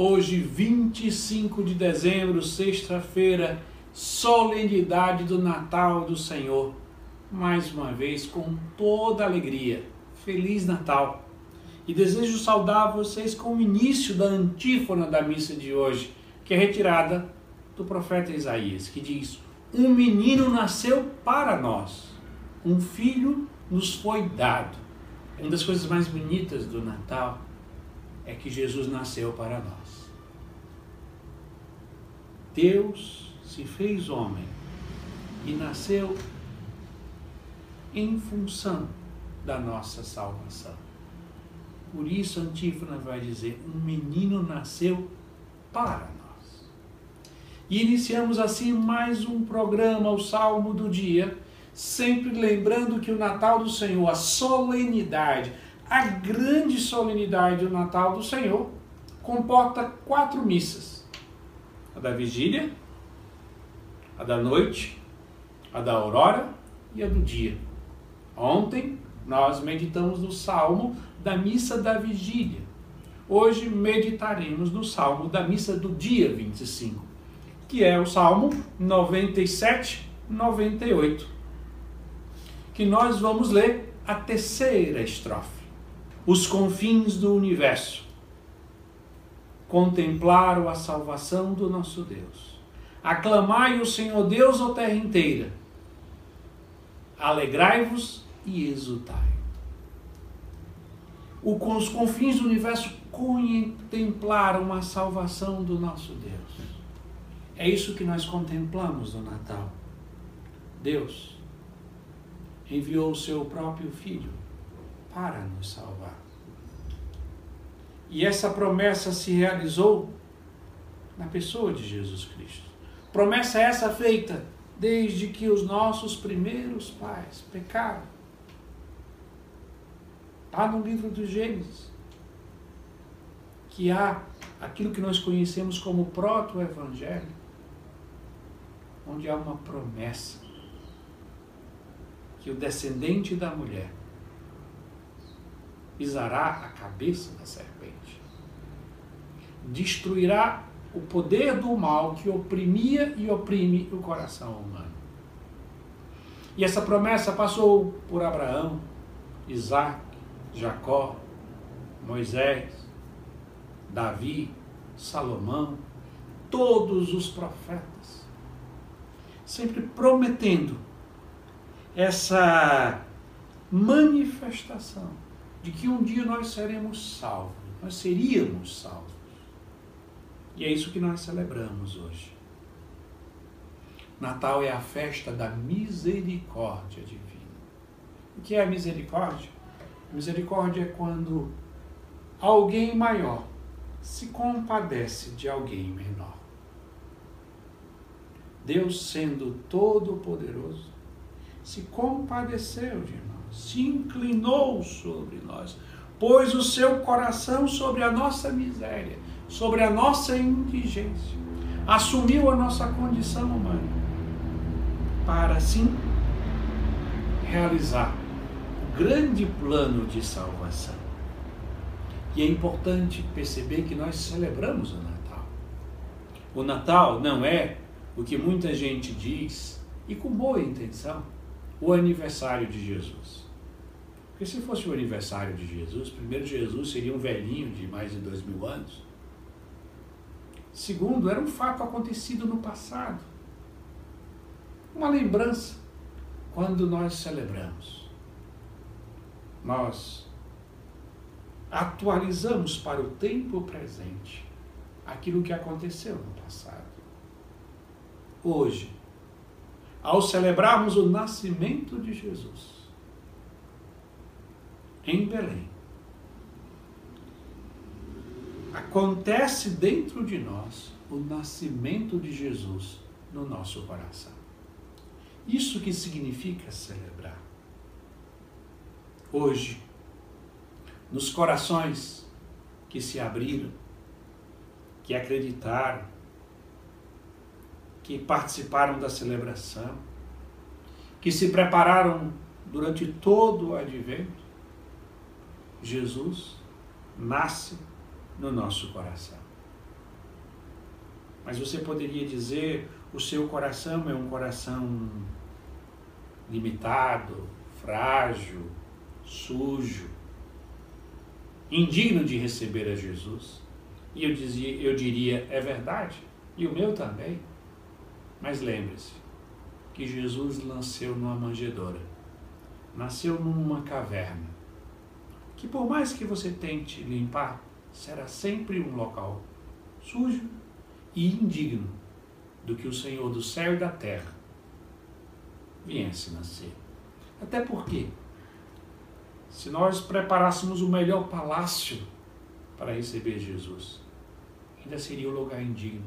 Hoje, 25 de dezembro, sexta-feira, solenidade do Natal do Senhor. Mais uma vez, com toda alegria. Feliz Natal! E desejo saudar vocês com o início da antífona da missa de hoje, que é retirada do profeta Isaías, que diz: Um menino nasceu para nós, um filho nos foi dado uma das coisas mais bonitas do Natal é que Jesus nasceu para nós. Deus se fez homem e nasceu em função da nossa salvação. Por isso a antífona vai dizer: um menino nasceu para nós. E iniciamos assim mais um programa, o Salmo do Dia sempre lembrando que o Natal do Senhor, a solenidade, a grande solenidade do Natal do Senhor, comporta quatro missas: a da vigília, a da noite, a da aurora e a do dia. Ontem nós meditamos no salmo da missa da vigília. Hoje meditaremos no salmo da missa do dia 25, que é o salmo 97, 98 que nós vamos ler a terceira estrofe. Os confins do universo contemplaram a salvação do nosso Deus. Aclamai o Senhor Deus, ó terra inteira. Alegrai-vos e exultai. Os confins do universo contemplaram a salvação do nosso Deus. É isso que nós contemplamos no Natal. Deus enviou o seu próprio Filho para nos salvar. E essa promessa se realizou na pessoa de Jesus Cristo. Promessa essa feita desde que os nossos primeiros pais pecaram. Está no livro do Gênesis. Que há aquilo que nós conhecemos como proto-evangelho, onde há uma promessa que o descendente da mulher pisará a cabeça da serpente, destruirá o poder do mal que oprimia e oprime o coração humano. E essa promessa passou por Abraão, Isaac, Jacó, Moisés, Davi, Salomão, todos os profetas, sempre prometendo essa manifestação de que um dia nós seremos salvos, nós seríamos salvos. E é isso que nós celebramos hoje. Natal é a festa da misericórdia divina. O que é a misericórdia? Misericórdia é quando alguém maior se compadece de alguém menor. Deus, sendo todo-poderoso, se compadeceu de nós, se inclinou sobre nós, pôs o seu coração sobre a nossa miséria, sobre a nossa indigência, assumiu a nossa condição humana, para assim realizar o grande plano de salvação. E é importante perceber que nós celebramos o Natal. O Natal não é o que muita gente diz, e com boa intenção, o aniversário de Jesus. Porque se fosse o aniversário de Jesus, primeiro Jesus seria um velhinho de mais de dois mil anos. Segundo, era um fato acontecido no passado. Uma lembrança quando nós celebramos. Nós atualizamos para o tempo presente aquilo que aconteceu no passado. Hoje, ao celebrarmos o nascimento de Jesus em Belém. Acontece dentro de nós o nascimento de Jesus no nosso coração. Isso que significa celebrar. Hoje, nos corações que se abriram, que acreditaram, que participaram da celebração, que se prepararam durante todo o advento, Jesus nasce no nosso coração. Mas você poderia dizer: o seu coração é um coração limitado, frágil, sujo, indigno de receber a Jesus. E eu, dizia, eu diria: é verdade, e o meu também. Mas lembre-se que Jesus nasceu numa manjedoura, nasceu numa caverna, que por mais que você tente limpar, será sempre um local sujo e indigno do que o Senhor do céu e da terra viesse nascer. Até porque, se nós preparássemos o melhor palácio para receber Jesus, ainda seria um lugar indigno,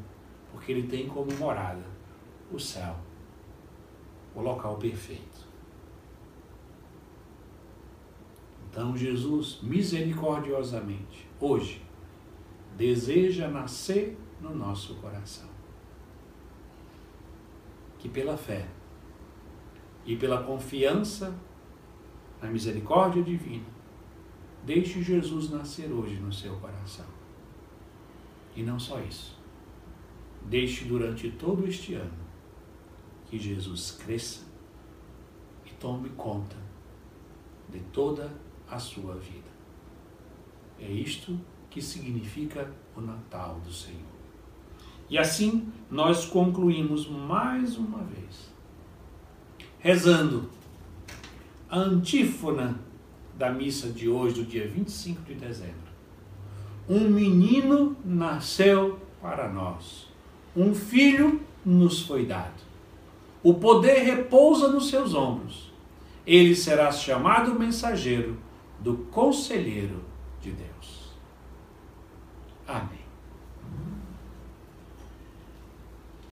porque ele tem como morada o céu, o local perfeito. Então Jesus, misericordiosamente, hoje, deseja nascer no nosso coração. Que pela fé e pela confiança na misericórdia divina, deixe Jesus nascer hoje no seu coração. E não só isso. Deixe durante todo este ano que Jesus cresça e tome conta de toda a sua vida. É isto que significa o Natal do Senhor. E assim nós concluímos mais uma vez, rezando a antífona da missa de hoje, do dia 25 de dezembro. Um menino nasceu para nós, um filho nos foi dado. O poder repousa nos seus ombros. Ele será chamado mensageiro do conselheiro de Deus. Amém.